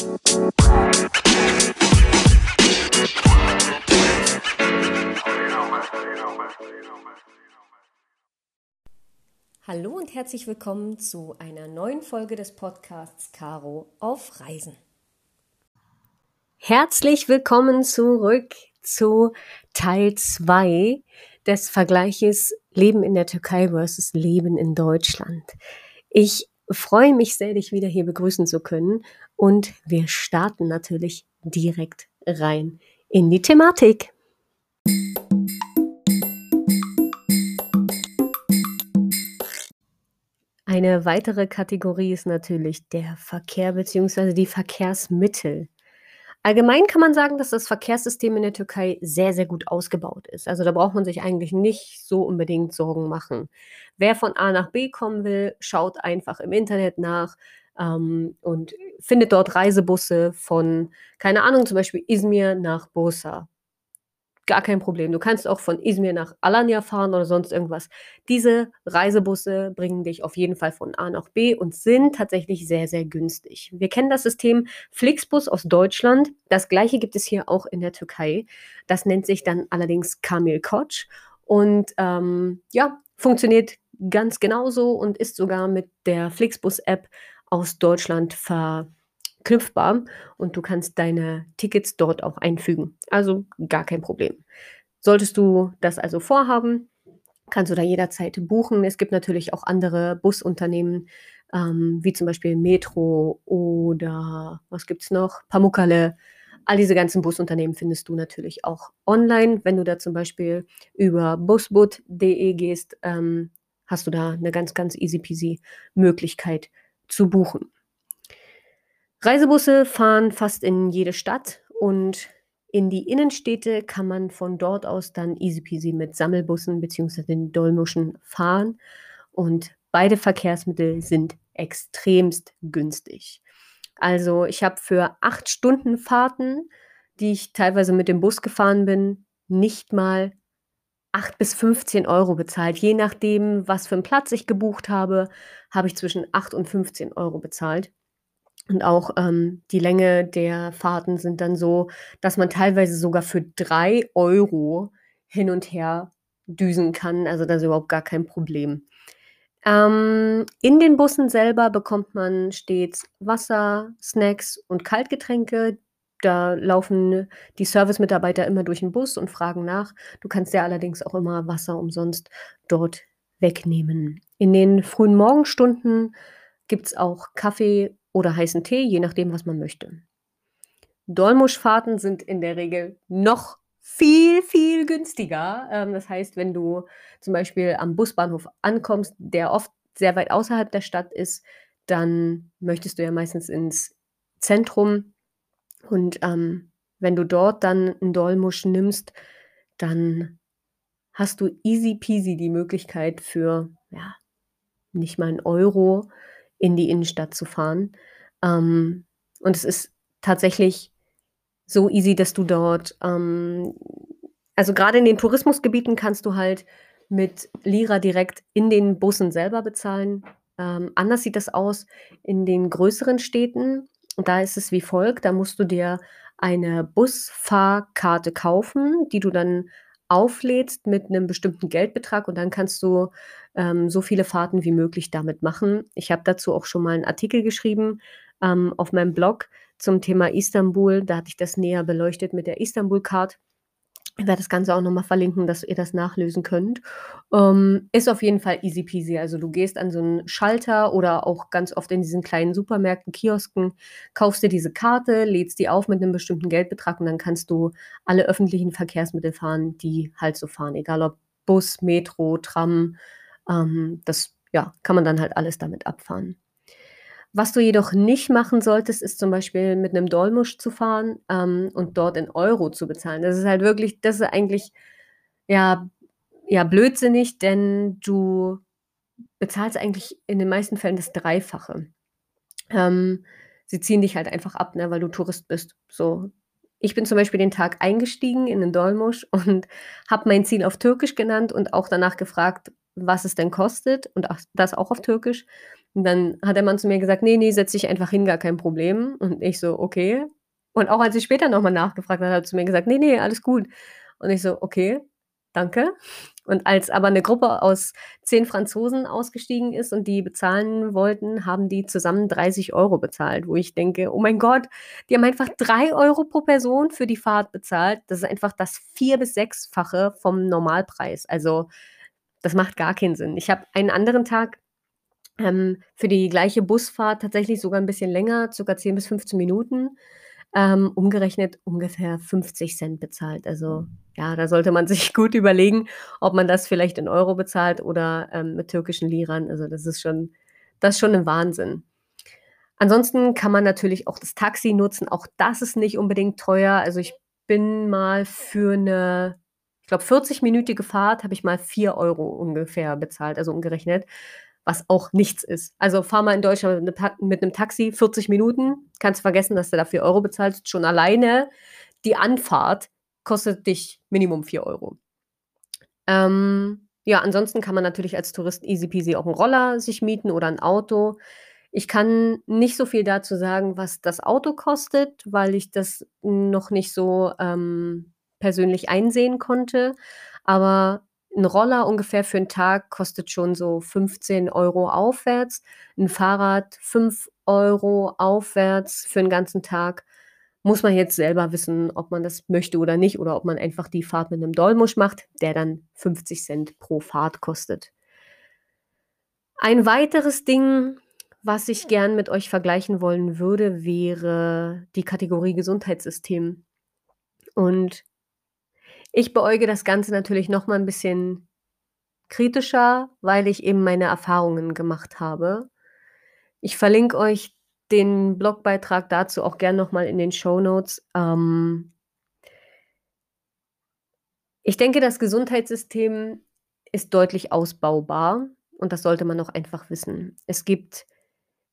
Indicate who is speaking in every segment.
Speaker 1: Hallo und herzlich willkommen zu einer neuen Folge des Podcasts Caro auf Reisen. Herzlich willkommen zurück zu Teil 2 des Vergleiches Leben in der Türkei versus Leben in Deutschland. Ich freue mich sehr, dich wieder hier begrüßen zu können und wir starten natürlich direkt rein in die Thematik. Eine weitere Kategorie ist natürlich der Verkehr bzw. die Verkehrsmittel. Allgemein kann man sagen, dass das Verkehrssystem in der Türkei sehr, sehr gut ausgebaut ist. Also da braucht man sich eigentlich nicht so unbedingt Sorgen machen. Wer von A nach B kommen will, schaut einfach im Internet nach ähm, und findet dort Reisebusse von, keine Ahnung, zum Beispiel Izmir nach Bursa gar kein Problem. Du kannst auch von Izmir nach Alanya fahren oder sonst irgendwas. Diese Reisebusse bringen dich auf jeden Fall von A nach B und sind tatsächlich sehr, sehr günstig. Wir kennen das System Flixbus aus Deutschland. Das gleiche gibt es hier auch in der Türkei. Das nennt sich dann allerdings Kamil Koç und ähm, ja, funktioniert ganz genauso und ist sogar mit der Flixbus-App aus Deutschland ver knüpfbar und du kannst deine Tickets dort auch einfügen. Also gar kein Problem. Solltest du das also vorhaben, kannst du da jederzeit buchen. Es gibt natürlich auch andere Busunternehmen, ähm, wie zum Beispiel Metro oder was gibt es noch? Pamukkale. All diese ganzen Busunternehmen findest du natürlich auch online. Wenn du da zum Beispiel über busboot.de gehst, ähm, hast du da eine ganz, ganz easy peasy Möglichkeit zu buchen. Reisebusse fahren fast in jede Stadt und in die Innenstädte kann man von dort aus dann easy peasy mit Sammelbussen bzw. den Dolmuschen fahren. Und beide Verkehrsmittel sind extremst günstig. Also ich habe für acht Stunden Fahrten, die ich teilweise mit dem Bus gefahren bin, nicht mal 8 bis 15 Euro bezahlt. Je nachdem, was für einen Platz ich gebucht habe, habe ich zwischen 8 und 15 Euro bezahlt. Und auch ähm, die Länge der Fahrten sind dann so, dass man teilweise sogar für drei Euro hin und her düsen kann. Also das ist überhaupt gar kein Problem. Ähm, in den Bussen selber bekommt man stets Wasser, Snacks und Kaltgetränke. Da laufen die Servicemitarbeiter immer durch den Bus und fragen nach. Du kannst ja allerdings auch immer Wasser umsonst dort wegnehmen. In den frühen Morgenstunden gibt es auch Kaffee oder heißen Tee, je nachdem, was man möchte. Dolmuschfahrten sind in der Regel noch viel, viel günstiger. Ähm, das heißt, wenn du zum Beispiel am Busbahnhof ankommst, der oft sehr weit außerhalb der Stadt ist, dann möchtest du ja meistens ins Zentrum. Und ähm, wenn du dort dann einen Dolmusch nimmst, dann hast du easy peasy die Möglichkeit für ja, nicht mal einen Euro in die Innenstadt zu fahren. Ähm, und es ist tatsächlich so easy, dass du dort, ähm, also gerade in den Tourismusgebieten kannst du halt mit Lira direkt in den Bussen selber bezahlen. Ähm, anders sieht das aus in den größeren Städten. Da ist es wie folgt: Da musst du dir eine Busfahrkarte kaufen, die du dann auflädst mit einem bestimmten Geldbetrag und dann kannst du ähm, so viele Fahrten wie möglich damit machen. Ich habe dazu auch schon mal einen Artikel geschrieben ähm, auf meinem Blog zum Thema Istanbul. Da hatte ich das näher beleuchtet mit der Istanbul-Card. Ich werde das Ganze auch nochmal verlinken, dass ihr das nachlösen könnt. Ähm, ist auf jeden Fall easy peasy. Also du gehst an so einen Schalter oder auch ganz oft in diesen kleinen Supermärkten, Kiosken, kaufst dir diese Karte, lädst die auf mit einem bestimmten Geldbetrag und dann kannst du alle öffentlichen Verkehrsmittel fahren, die halt so fahren. Egal ob Bus, Metro, Tram. Ähm, das ja, kann man dann halt alles damit abfahren. Was du jedoch nicht machen solltest, ist zum Beispiel mit einem Dolmusch zu fahren, ähm, und dort in Euro zu bezahlen. Das ist halt wirklich das ist eigentlich, ja ja, blödsinnig, denn du bezahlst eigentlich in den meisten Fällen das Dreifache. Ähm, sie ziehen dich halt einfach ab, ne, weil du Tourist bist, so. Ich bin zum Beispiel den Tag eingestiegen in den Dolmusch und habe mein Ziel auf Türkisch genannt und auch danach gefragt was es denn kostet und das auch auf Türkisch. Und dann hat der Mann zu mir gesagt: „Ne, ne, setz dich einfach hin, gar kein Problem.“ Und ich so: „Okay.“ Und auch als ich später noch mal nachgefragt habe, hat er zu mir gesagt: „Ne, ne, alles gut.“ Und ich so: „Okay, danke.“ Und als aber 'ne Gruppe aus 10 Franzosen ausgestiegen ist und die bezahlen wollten, haben die zusammen 30 € bezahlt, wo ich denke: „Oh mein Gott, die haben einfach 3 € pro Person für die Fahrt bezahlt.“ Das ist einfach das vier bis sechsfache vom Normalpreis. Also, das macht gar keinen Sinn. Ich habe einen anderen Tag, ähm, für die gleiche Busfahrt tatsächlich sogar 'n bisschen länger, circa 10 bis 15 Minuten, ähm, umgerechnet ungefähr 50 bezahlt. Also, ja, da sollte man sich gut überlegen, ob man das vielleicht in Euro bezahlt oder, ähm, mit türkischen Liran. Also, das ist schon das ist schon 'n Wahnsinn. Ansonsten kann man natürlich auch das Taxi nutzen. Auch das ist nicht unbedingt teuer. Also, ich bin mal für 'ne, ich glaube, 40-minütige Fahrt habe ich mal 4 € ungefähr bezahlt, also umgerechnet, was auch nichts ist. Also, fahr mal in Deutschland mit mit 'nem Taxi 40 Minuten, kannst vergessen, dass du da 4 € bezahlst. Schon alleine die Anfahrt kostet dich Minimum 4 €. Ähm, ja, ansonsten kann man natürlich als Tourist easy peasy auch 'n Roller sich mieten oder 'n Auto. Ich kann nicht so viel dazu sagen, was das Auto kostet, weil ich das noch nicht so, ähm, persönlich einsehen konnte. Aber 'n Roller ungefähr für 'n Tag kostet schon so 15 € aufwärts, 'n Fahrrad 5 € aufwärts für 'n ganzen Tag. Muss man jetzt selber wissen, ob man das möchte oder nicht oder ob man einfach die Fahrt mit 'nem Dolmusch macht, der dann 50 pro Fahrt kostet. Ein weiteres Ding, was ich gern mit euch vergleichen wollen würde, wäre die Kategorie Gesundheitssystem. Und ich beäuge das Ganze natürlich noch mal 'n bisschen kritischer, weil ich eben meine Erfahrungen gemacht habe. Ich verlinke euch den Blogbeitrag dazu auch gern noch mal in den Shownotes. Ähm ich denke, das Gesundheitssystem ist deutlich ausbaubar und das sollte man auch einfach wissen. Es gibt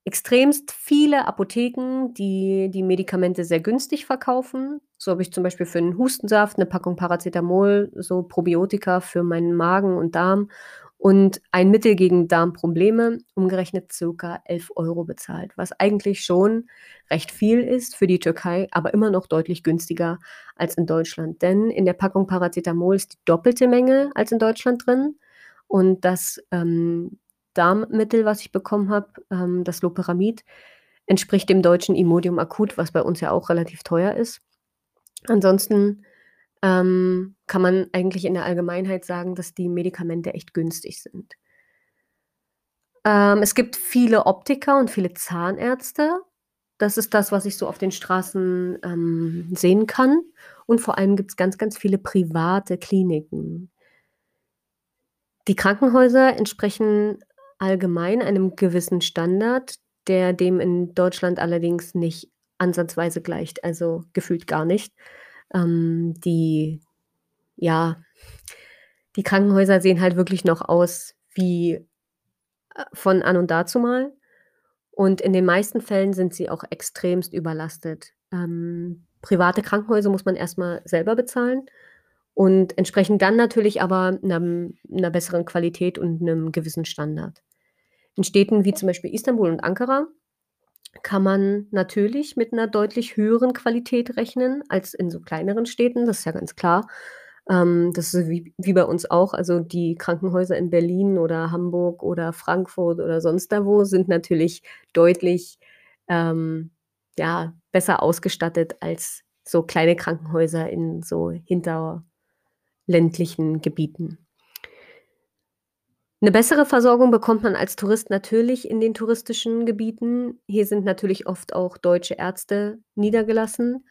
Speaker 1: extremst viele Apotheken, die die Medikamente sehr günstig verkaufen. So habe ich zum Beispiel für 'n Hustensaft 'ne Packung Paracetamol, so Probiotika für meinen Magen und Darm und ein Mittel gegen Darmprobleme, umgerechnet circa 11 € bezahlt, was eigentlich schon recht viel ist für die Türkei, aber immer noch deutlich günstiger als in Deutschland. Denn in der Packung Paracetamol ist die doppelte Menge als in Deutschland drin und das, ähm, Darmmittel, was ich bekommen habe, ähm, das Loperamid, entspricht dem deutschen Imodium Akut, was bei uns ja auch relativ teuer ist. Ansonsten, ähm, kann man eigentlich in der Allgemeinheit sagen, dass die Medikamente echt günstig sind. Ähm, es gibt viele Optiker und viele Zahnärzte. Das ist das, was ich so auf den Straßen, ähm, sehen kann. Und vor allem gibt's ganz, ganz viele private Kliniken. Die Krankenhäuser entsprechen allgemein einem gewissen Standard, der dem in Deutschland allerdings nicht ansatzweise gleicht, also gefühlt gar nicht. Ähm, die ja, die Krankenhäuser sehen halt wirklich noch aus wie, äh, von an und dazumal. Und in den meisten Fällen sind sie auch extremst überlastet. Ähm, private Krankenhäuser muss man erst mal selber bezahlen und entsprechend dann natürlich aber 'nem 'ner besseren Qualität und 'nem gewissen Standard. In Städten wie zum Beispiel Istanbul und Ankara kann man natürlich mit 'ner deutlich höheren Qualität rechnen als in so kleineren Städten, das ist ja ganz klar. Ähm, das ist wie wie bei uns auch. Also, die Krankenhäuser in Berlin oder Hamburg oder Frankfurt oder sonst da wo sind natürlich deutlich, ähm, ja, besser ausgestattet als so kleine Krankenhäuser in so hinterländlichen Gebieten. 'Ne bessere Versorgung bekommt man als Tourist natürlich in den touristischen Gebieten. Hier sind natürlich oft auch deutsche Ärzte niedergelassen.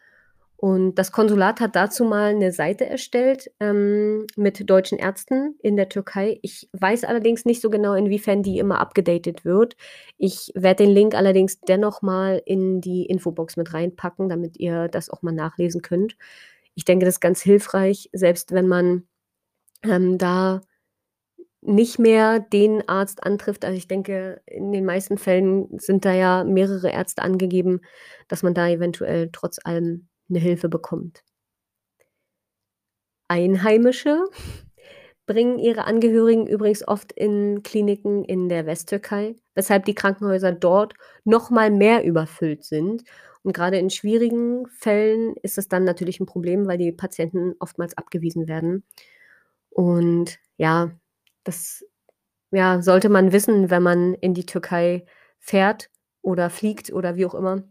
Speaker 1: Und das Konsulat hat dazu mal 'ne Seite erstellt, ähm, mit deutschen Ärzten in der Türkei. Ich weiß allerdings nicht so genau, inwiefern die immer abgedatet wird. Ich werde den Link allerdings dennoch mal in die Infobox mit reinpacken, damit ihr das auch mal nachlesen könnt. Ich denke, das ist ganz hilfreich, selbst wenn man, ähm, da nicht mehr den Arzt antrifft. Also, ich denke, in den meisten Fällen sind da ja mehrere Ärzte angegeben, dass man da eventuell trotz allem 'ne Hilfe bekommt. Einheimische bringen ihre Angehörigen übrigens oft in Kliniken in der Westtürkei, weshalb die Krankenhäuser dort noch mal mehr überfüllt sind. Und gerade in schwierigen Fällen ist es dann natürlich ein Problem, weil die Patienten oftmals abgewiesen werden. Und ja, das ja, sollte man wissen, wenn man in die Türkei fährt oder fliegt oder wie auch immer,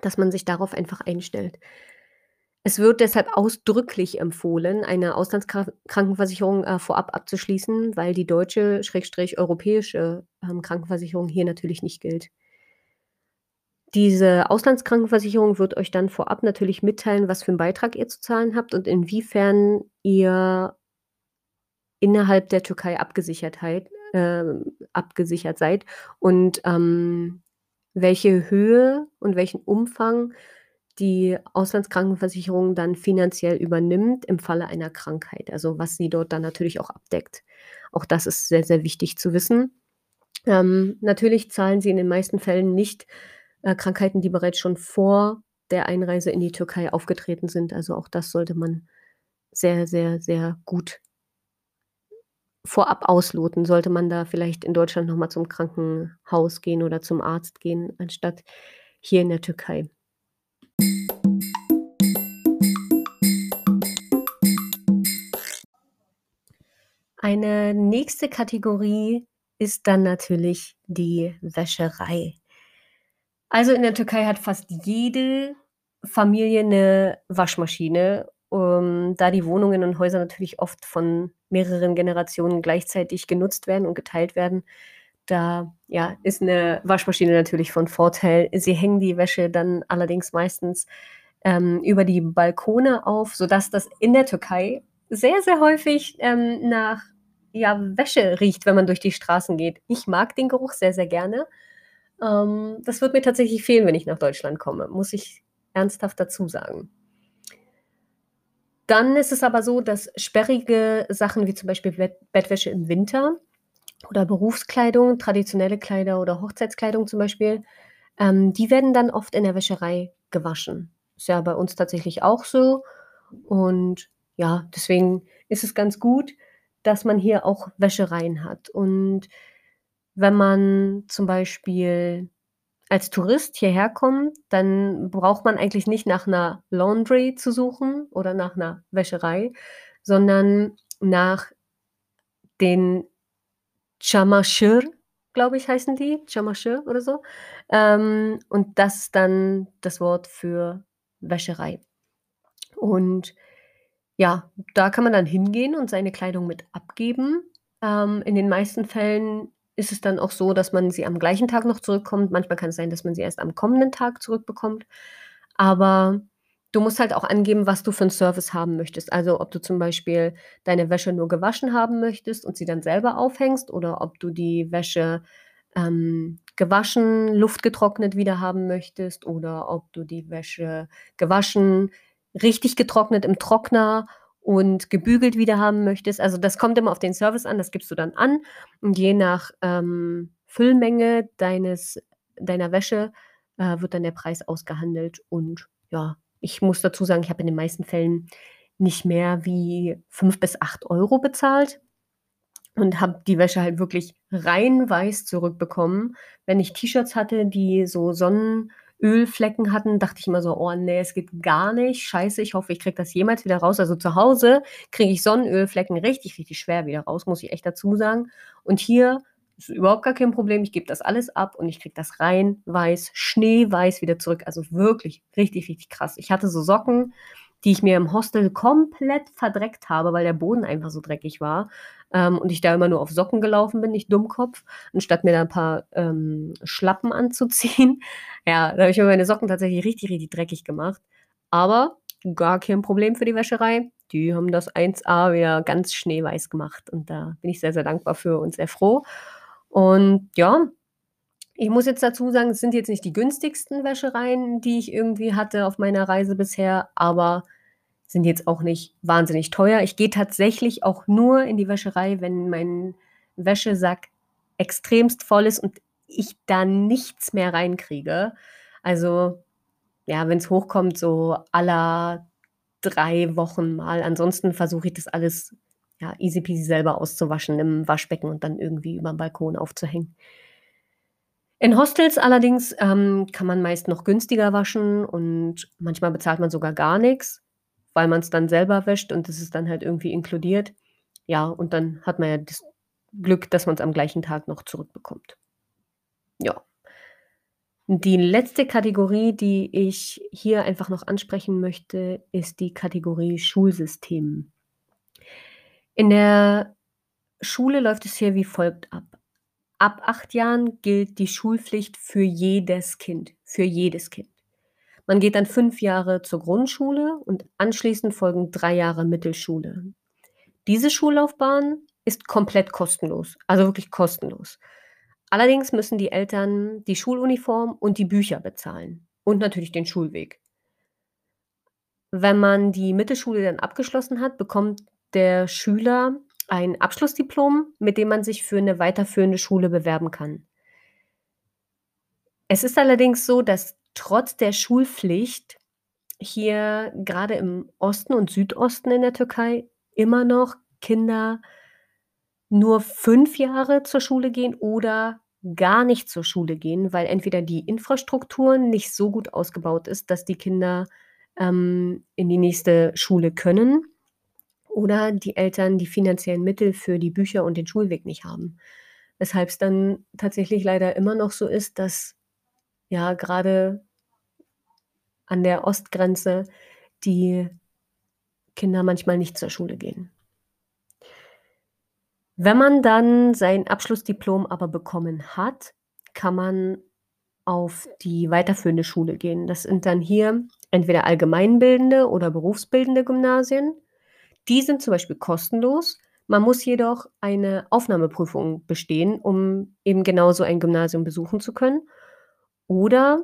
Speaker 1: dass man sich darauf einfach einstellt. Es wird deshalb ausdrücklich empfohlen, eine Auslandskrankenversicherung äh, vorab abzuschließen, weil die deutsche, schrägstrich europäische ähm, Krankenversicherung hier natürlich nicht gilt. Diese Auslandskrankenversicherung wird euch dann vorab natürlich mitteilen, was für einen Beitrag ihr zu zahlen habt und inwiefern ihr innerhalb der Türkei Abgesichertheit, äh, abgesichert seid und ähm, welche Höhe und welchen Umfang die Auslandskrankenversicherung dann finanziell übernimmt im Falle einer Krankheit. Also was sie dort dann natürlich auch abdeckt. Auch das ist sehr, sehr wichtig zu wissen. Ähm, natürlich zahlen sie in den meisten Fällen nicht äh, Krankheiten, die bereits schon vor der Einreise in die Türkei aufgetreten sind. Also auch das sollte man sehr, sehr, sehr gut vorab ausloten. Sollte man da vielleicht in Deutschland nochmal zum Krankenhaus gehen oder zum Arzt gehen, anstatt hier in der Türkei. Eine nächste Kategorie ist dann natürlich die Wäscherei. Also in der Türkei hat fast jede Familie eine Waschmaschine, um, da die Wohnungen und Häuser natürlich oft von mehreren Generationen gleichzeitig genutzt werden und geteilt werden. Da ja, ist eine Waschmaschine natürlich von Vorteil. Sie hängen die Wäsche dann allerdings meistens ähm, über die Balkone auf, sodass das in der Türkei sehr, sehr häufig ähm, nach ja, Wäsche riecht, wenn man durch die Straßen geht. Ich mag den Geruch sehr, sehr gerne. Ähm, das wird mir tatsächlich fehlen, wenn ich nach Deutschland komme, muss ich ernsthaft dazu sagen. Dann ist es aber so, dass sperrige Sachen wie zum Beispiel Bett Bettwäsche im Winter oder Berufskleidung, traditionelle Kleider oder Hochzeitskleidung zum Beispiel, ähm, die werden dann oft in der Wäscherei gewaschen. Ist ja bei uns tatsächlich auch so. Und ja, deswegen ist es ganz gut, dass man hier auch Wäschereien hat. Und wenn man zum Beispiel als Tourist hierher kommt, dann braucht man eigentlich nicht nach einer Laundry zu suchen oder nach einer Wäscherei, sondern nach den Çamaşır, glaube ich, heißen die, Çamaşır oder so. Ähm, und das ist dann das Wort für Wäscherei. Und ja, da kann man dann hingehen und seine Kleidung mit abgeben. Ähm, in den meisten Fällen ist es dann auch so, dass man sie am gleichen Tag noch zurückkommt. Manchmal kann es sein, dass man sie erst am kommenden Tag zurückbekommt. Aber du musst halt auch angeben, was du für einen Service haben möchtest. Also ob du zum Beispiel deine Wäsche nur gewaschen haben möchtest und sie dann selber aufhängst oder ob du die Wäsche ähm, gewaschen, luftgetrocknet wieder haben möchtest oder ob du die Wäsche gewaschen, richtig getrocknet im Trockner und gebügelt wieder haben möchtest. Also das kommt immer auf den Service an, das gibst du dann an und je nach ähm, Füllmenge deines, deiner Wäsche äh, wird dann der Preis ausgehandelt und ja, ich muss dazu sagen, ich habe in den meisten Fällen nicht mehr wie fünf bis acht Euro bezahlt und habe die Wäsche halt wirklich rein weiß zurückbekommen. Wenn ich T-Shirts hatte, die so Sonnen Ölflecken hatten, dachte ich immer so, oh nee, es geht gar nicht. Scheiße, ich hoffe, ich kriege das jemals wieder raus. Also zu Hause kriege ich Sonnenölflecken richtig, richtig schwer wieder raus, muss ich echt dazu sagen. Und hier ist überhaupt gar kein Problem. Ich gebe das alles ab und ich kriege das rein, weiß, schneeweiß wieder zurück. Also wirklich richtig, richtig krass. Ich hatte so Socken, die ich mir im Hostel komplett verdreckt habe, weil der Boden einfach so dreckig war. Ähm, und ich da immer nur auf Socken gelaufen bin, nicht Dummkopf, anstatt mir da ein paar ähm, Schlappen anzuziehen. Ja, da habe ich mir meine Socken tatsächlich richtig, richtig dreckig gemacht. Aber gar kein Problem für die Wäscherei. Die haben das 1A wieder ganz schneeweiß gemacht. Und da bin ich sehr, sehr dankbar für und sehr froh. Und ja, ich muss jetzt dazu sagen, es sind jetzt nicht die günstigsten Wäschereien, die ich irgendwie hatte auf meiner Reise bisher, aber sind jetzt auch nicht wahnsinnig teuer. Ich gehe tatsächlich auch nur in die Wäscherei, wenn mein Wäschesack extremst voll ist und ich da nichts mehr reinkriege. Also, ja, wenn es hochkommt, so aller drei Wochen mal. Ansonsten versuche ich das alles ja, easy peasy selber auszuwaschen im Waschbecken und dann irgendwie überm Balkon aufzuhängen. In Hostels allerdings, ähm, kann man meist noch günstiger waschen und manchmal bezahlt man sogar gar nix, weil man's dann selber wäscht und das ist dann halt irgendwie inkludiert. Ja, und dann hat man ja das Glück, dass man's am gleichen Tag noch zurückbekommt. Ja. Die letzte Kategorie, die ich hier einfach noch ansprechen möchte, ist die Kategorie Schulsystem. In der Schule läuft es hier wie folgt ab. Ab 8 Jahren gilt die Schulpflicht für jedes Kind, für jedes Kind. Man geht dann 5 Jahre zur Grundschule und anschließend folgen 3 Jahre Mittelschule. Diese Schullaufbahn ist komplett kostenlos, also wirklich kostenlos. Allerdings müssen die Eltern die Schuluniform und die Bücher bezahlen und natürlich den Schulweg. Wenn man die Mittelschule dann abgeschlossen hat, bekommt der Schüler ein Abschlussdiplom, mit dem man sich für eine weiterführende Schule bewerben kann. Es ist allerdings so, dass trotz der Schulpflicht hier gerade im Osten und Südosten in der Türkei immer noch Kinder nur 5 Jahre zur Schule gehen oder gar nicht zur Schule gehen, weil entweder die Infrastruktur nicht so gut ausgebaut ist, dass die Kinder, ähm, in die nächste Schule können oder die Eltern die finanziellen Mittel für die Bücher und den Schulweg nicht haben. Weshalb es dann tatsächlich leider immer noch so ist, dass ja gerade an der Ostgrenze die Kinder manchmal nicht zur Schule gehen. Wenn man dann sein Abschlussdiplom aber bekommen hat, kann man auf die weiterführende Schule gehen. Das sind dann hier entweder allgemeinbildende oder berufsbildende Gymnasien. Die sind zum Beispiel kostenlos. Man muss jedoch eine Aufnahmeprüfung bestehen, um eben genau so ein Gymnasium besuchen zu können. Oder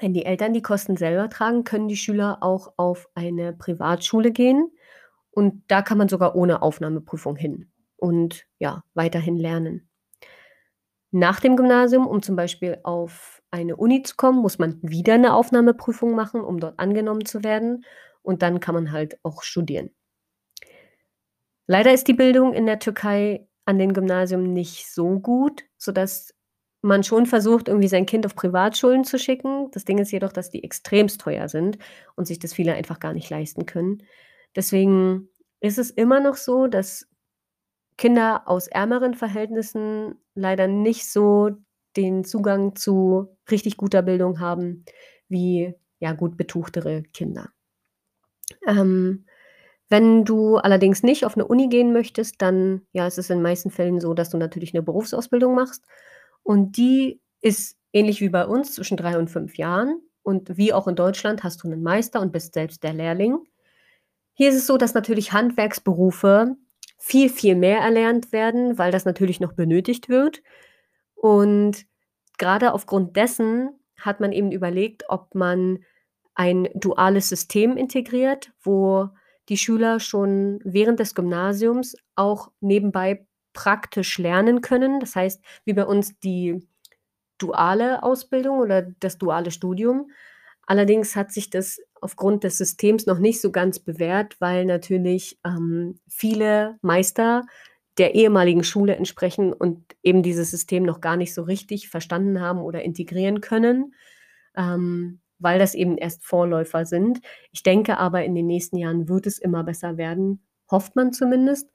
Speaker 1: wenn die Eltern die Kosten selber tragen, können die Schüler auch auf eine Privatschule gehen und da kann man sogar ohne Aufnahmeprüfung hin und ja, weiterhin lernen. Nach dem Gymnasium, um zum Beispiel auf eine Uni zu kommen, muss man wieder eine Aufnahmeprüfung machen, um dort angenommen zu werden und dann kann man halt auch studieren. Leider ist die Bildung in der Türkei an den Gymnasien nicht so gut, sodass man schon versucht, irgendwie sein Kind auf Privatschulen zu schicken. Das Ding ist jedoch, dass die extremst teuer sind und sich das viele einfach gar nicht leisten können. Deswegen ist es immer noch so, dass Kinder aus ärmeren Verhältnissen leider nicht so den Zugang zu richtig guter Bildung haben wie, ja, gut betuchtere Kinder. Ähm wenn du allerdings nicht auf 'ne Uni gehen möchtest, dann, ja, ist es in den meisten Fällen so, dass du natürlich 'ne Berufsausbildung machst. Und die ist ähnlich wie bei uns zwischen 3 und 5 Jahren. Und wie auch in Deutschland hast du 'nen Meister und bist selbst der Lehrling. Hier ist es so, dass natürlich Handwerksberufe viel, viel mehr erlernt werden, weil das natürlich noch benötigt wird. Und grade aufgrund dessen hat man eben überlegt, ob man ein duales System integriert, wo die Schüler schon während des Gymnasiums auch nebenbei praktisch lernen können. Das heißt, wie bei uns die duale Ausbildung oder das duale Studium. Allerdings hat sich das aufgrund des Systems noch nicht so ganz bewährt, weil natürlich, ähm, viele Meister der ehemaligen Schule entsprechen und eben dieses System noch gar nicht so richtig verstanden haben oder integrieren können. Ähm, weil das eben erst Vorläufer sind. Ich denke aber, in den nächsten Jahren wird es immer besser werden, hofft man zumindest,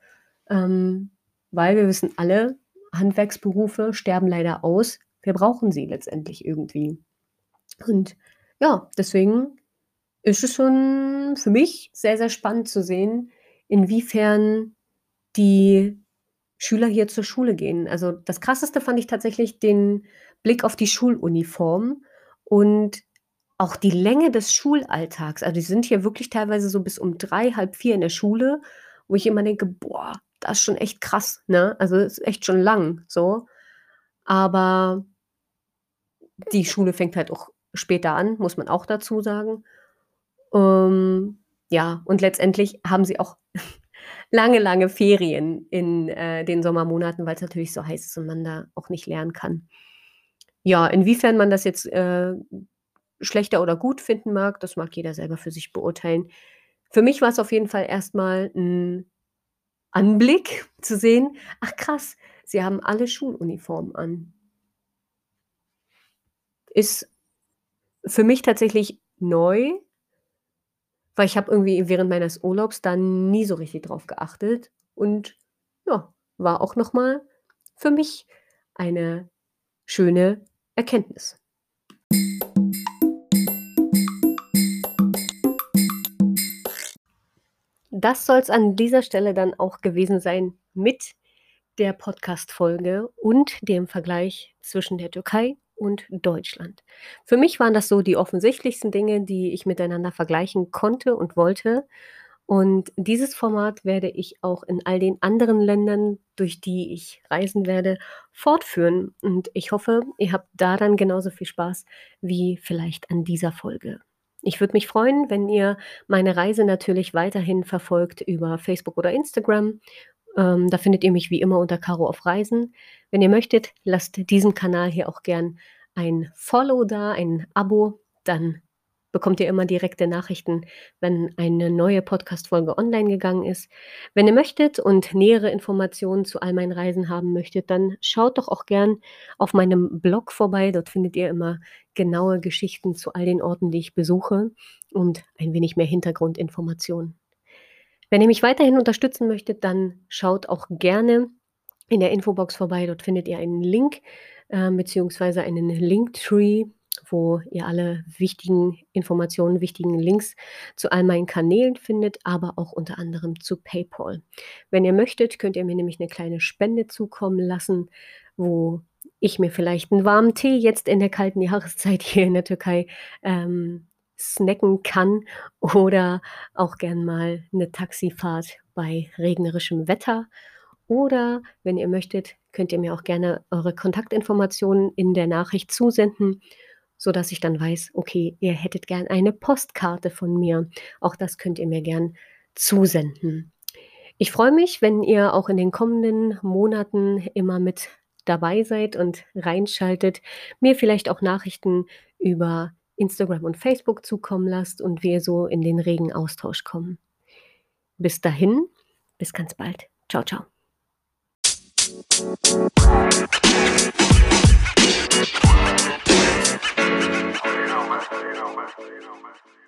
Speaker 1: ähm, weil wir wissen alle, Handwerksberufe sterben leider aus. Wir brauchen sie letztendlich irgendwie. Und ja, deswegen ist es schon für mich sehr, sehr spannend zu sehen, inwiefern die Schüler hier zur Schule gehen. Also, das Krasseste fand ich tatsächlich den Blick auf die Schuluniform und auch die Länge des Schulalltags, also die sind hier wirklich teilweise so bis um 3, halb 4 in der Schule, wo ich immer denke: „Boah, das ist schon echt krass“, ne? Also, ist echt schon lang so. Aber die Schule fängt halt auch später an, muss man auch dazu sagen. Ähm, ja, und letztendlich haben sie auch lange, lange Ferien in, äh, den Sommermonaten, weil's natürlich so heiß ist und man da auch nicht lernen kann. Ja, inwiefern man das jetzt, äh schlechter oder gut finden mag, das mag jeder selber für sich beurteilen. Für mich war es auf jeden Fall erstmal 'n Anblick zu sehen: „Ach krass, sie haben alle Schuluniform an.“ Ist für mich tatsächlich neu weil ich habe irgendwie während meines Urlaubs da nie so richtig drauf geachtet und ja, war auch noch mal für mich eine schöne Erkenntnis. Das soll's an dieser Stelle dann auch gewesen sein mit der Podcast-Folge und dem Vergleich zwischen der Türkei und Deutschland. Für mich waren das so die offensichtlichsten Dinge, die ich miteinander vergleichen konnte und wollte. Und dieses Format werde ich auch in all den anderen Ländern, durch die ich reisen werde, fortführen. Und ich hoffe, ihr habt da dann genauso viel Spaß wie vielleicht an dieser Folge. Ich würde mich freuen, wenn ihr meine Reise natürlich weiterhin verfolgt über Facebook oder Instagram. Ähm, da findet ihr mich wie immer unter Caro auf Reisen. Wenn ihr möchtet, lasst diesem Kanal hier auch gern ein Follow da, ein Abo, dann bekommt ihr immer direkte Nachrichten, wenn eine neue Podcast-Folge online gegangen ist. Wenn ihr möchtet und nähere Informationen zu all meinen Reisen haben möchtet, dann schaut doch auch gern auf meinem Blog vorbei. Dort findet ihr immer genaue Geschichten zu all den Orten, die ich besuche und ein wenig mehr Hintergrundinformationen. Wenn ihr mich weiterhin unterstützen möchtet, dann schaut auch gerne in der Infobox vorbei. Dort findet ihr einen Link äh, beziehungsweise einen Linktree, wo ihr alle wichtigen Informationen, wichtigen Links zu all meinen Kanälen findet, aber auch unter anderem zu PayPal. Wenn ihr möchtet, könnt ihr mir nämlich eine kleine Spende zukommen lassen, wo ich mir vielleicht einen warmen Tee jetzt in der kalten Jahreszeit hier in der Türkei ähm, snacken kann oder auch gern mal eine Taxifahrt bei regnerischem Wetter. Oder wenn ihr möchtet, könnt ihr mir auch gerne eure Kontaktinformationen in der Nachricht zusenden, sodass ich dann weiß, okay, ihr hättet gern eine Postkarte von mir. Auch das könnt ihr mir gern zusenden. Ich freue mich, wenn ihr auch in den kommenden Monaten immer mit dabei seid und reinschaltet, mir vielleicht auch Nachrichten über Instagram und Facebook zukommen lasst und wir so in den regen Austausch kommen. Bis dahin, bis ganz bald. Ciao, ciao. you know, man.